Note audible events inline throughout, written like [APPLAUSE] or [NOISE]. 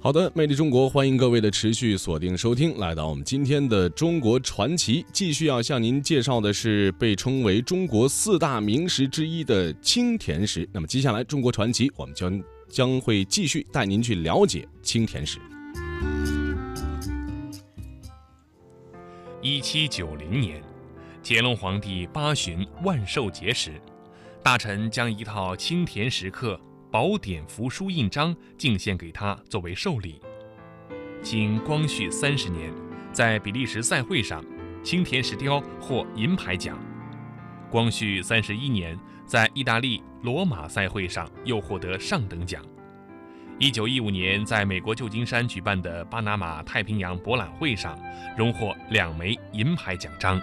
好的，魅力中国，欢迎各位的持续锁定收听，来到我们今天的中国传奇，继续要向您介绍的是被称为中国四大名石之一的青田石。那么接下来，中国传奇我们将将会继续带您去了解青田石。一七九零年，乾隆皇帝八旬万寿节时，大臣将一套青田石刻。宝典符书印章敬献给他作为寿礼。经光绪三十年，在比利时赛会上，青田石雕获银牌奖。光绪三十一年，在意大利罗马赛会上又获得上等奖。一九一五年，在美国旧金山举办的巴拿马太平洋博览会上，荣获两枚银牌奖章。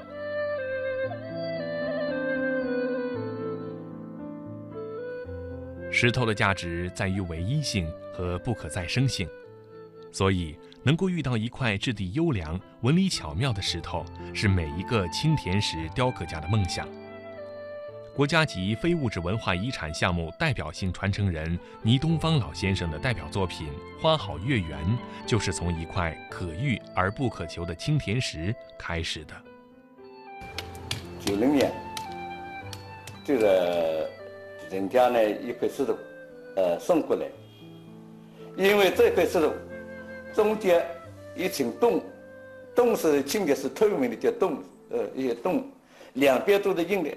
石头的价值在于唯一性和不可再生性，所以能够遇到一块质地优良、纹理巧妙的石头，是每一个青田石雕刻家的梦想。国家级非物质文化遗产项目代表性传承人倪东方老先生的代表作品《花好月圆》，就是从一块可遇而不可求的青田石开始的。九零年，这个。人家呢一块石头，呃送过来，因为这块石头中间一层洞，洞是青的是透明的叫洞，呃一些洞，两边都是硬的。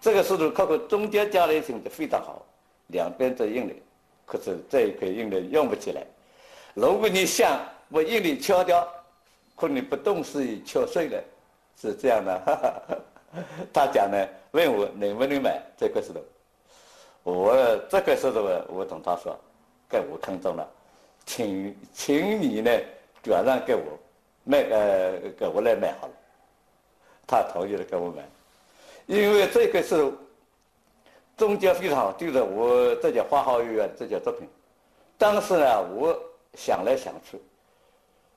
这个石头靠靠中间加了一层就非常好，两边都硬的，可是这一块硬的用不起来。如果你想把硬的敲掉，可能不动是敲碎了，是这样的。哈哈哈 [LAUGHS] 他讲呢，问我能不能买这块石头。我这块石头，我同他说，给我看中了，请请你呢转让给我，卖呃给我来买好了。他同意了给我买，因为这块石头中间非常好，就是我这件花好月圆这件作品。当时呢，我想来想去，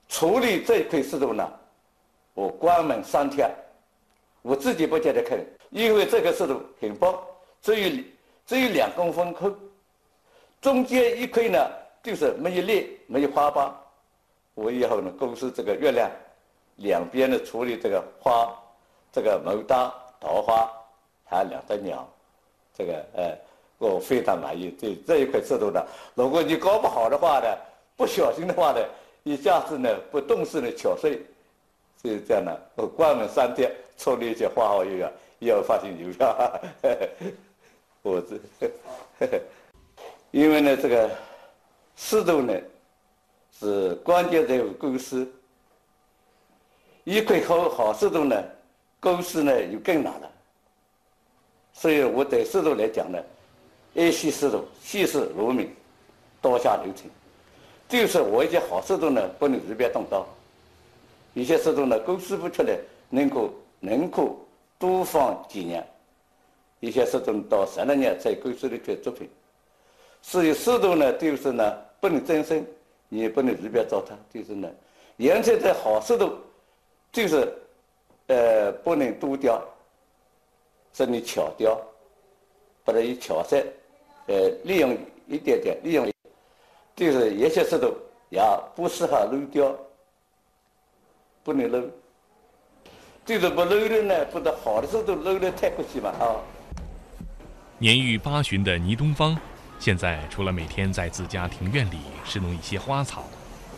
处理这块石头呢，我关门三天。我自己不觉得看，因为这个石头很薄，只有只有两公分厚，中间一块呢就是没有裂，没有花疤。我以后呢，公司这个月亮两边呢处理这个花，这个牡丹、桃花，还有两只鸟，这个呃，我非常满意。这这一块石头呢，如果你搞不好的话呢，不小心的话呢，一下子呢不动势呢敲碎。就是这样呢，我关门三天，处理一些花花月圆，要发行邮票。我这，因为呢，这个石头呢是关键在于构思。一块好好石头呢，构思呢就更难了。所以我对石头来讲呢，爱惜石头，细事如命，刀下留情。就是我一些好石头呢，不能随便动刀。有些石头呢，构思不出来，能够能够多放几年；一些石头到十年才构思的出作品。所以石头呢，就是呢，不能增生，你也不能随便糟蹋，就是呢，颜色的好石头，就是呃，不能多雕，是你巧雕，把它一巧色，呃，利用一点点，利用，就是有些石头也不适合漏雕。不能漏，就是不漏的呢，不得好的时候都漏的太可惜嘛啊！年逾八旬的倪东方，现在除了每天在自家庭院里侍弄一些花草，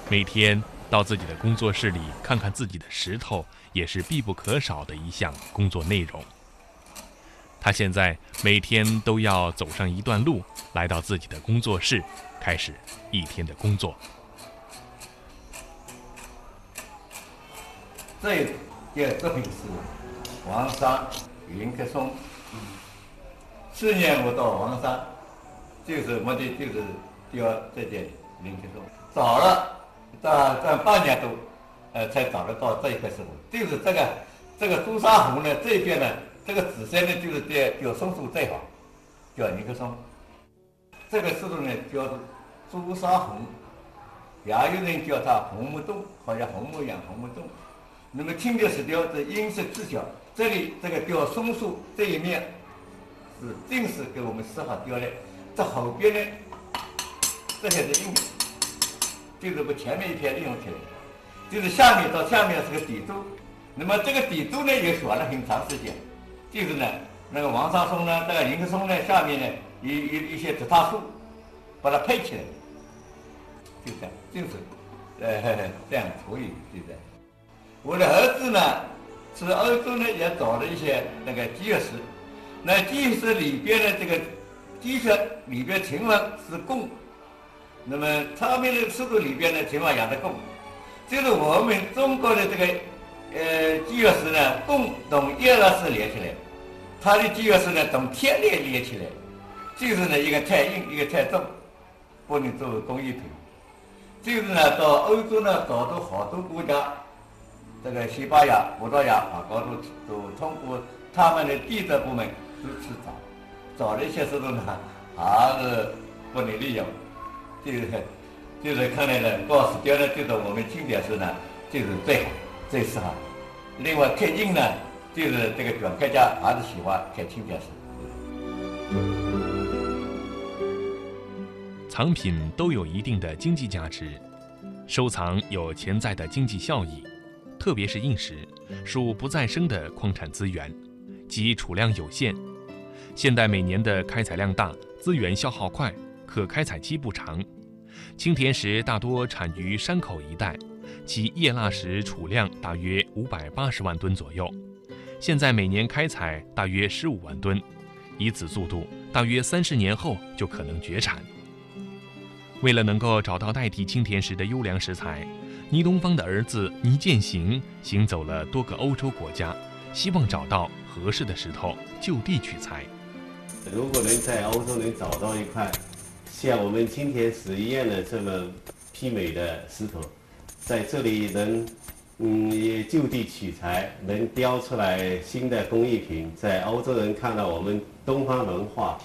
每天到自己的工作室里看看自己的石头，也是必不可少的一项工作内容。他现在每天都要走上一段路，来到自己的工作室，开始一天的工作。这第二作品是黄山云客松。去年我到黄山，就是目的就是雕这件云客松，找了这这半年多，呃，才找得到这一块石头。就是这个这个朱砂红呢，这一边呢，这个紫色呢，就是雕雕松树最好，叫云客松。这个石头呢，叫做朱砂红，也有人叫它红木洞，好像红木一样，红木洞。那么青的石雕的。音色技巧，这里这个雕松树这一面是定时给我们施好雕的，这后边呢，这些是硬的，就是把前面一片利用起来，就是下面到下面是个底座，那么这个底座呢也选了很长时间，就是呢那个王上松呢，这个迎客松呢下面呢一一一些植大树，把它配起来，就这样，就是呃这样处理，就这样。我的儿子呢是欧洲呢也找了一些那个基石，那基石里边的这个基石里边情况是贡。那么他们的石头里边呢，情况养的贡，就是我们中国的这个呃基月石呢，贡同叶老师连起来，它的基月石呢同天链连起来，就是呢一个太硬，一个太重，不能作为工艺品。就是呢到欧洲呢找到好多国家，这个西班牙、葡萄牙啊，高都都通过他们的地质部门都去找，找了一些石头呢，还是不能利用。就是，就是看来呢，告诉掉呢，就是我们经典石呢，就是最好、最适合。另外刻印呢，就是这个卷刻家还是喜欢刻青点石。藏品都有一定的经济价值，收藏有潜在的经济效益，特别是硬石，属不再生的矿产资源，即储量有限。现代每年的开采量大，资源消耗快。可开采期不长，青田石大多产于山口一带，其叶蜡石储量大约五百八十万吨左右，现在每年开采大约十五万吨，以此速度，大约三十年后就可能绝产。为了能够找到代替青田石的优良石材，倪东方的儿子倪建行行走了多个欧洲国家，希望找到合适的石头就地取材。如果能在欧洲能找到一块。像我们青田石一样的这么媲美的石头，在这里能嗯也就地取材，能雕出来新的工艺品，在欧洲人看到我们东方文化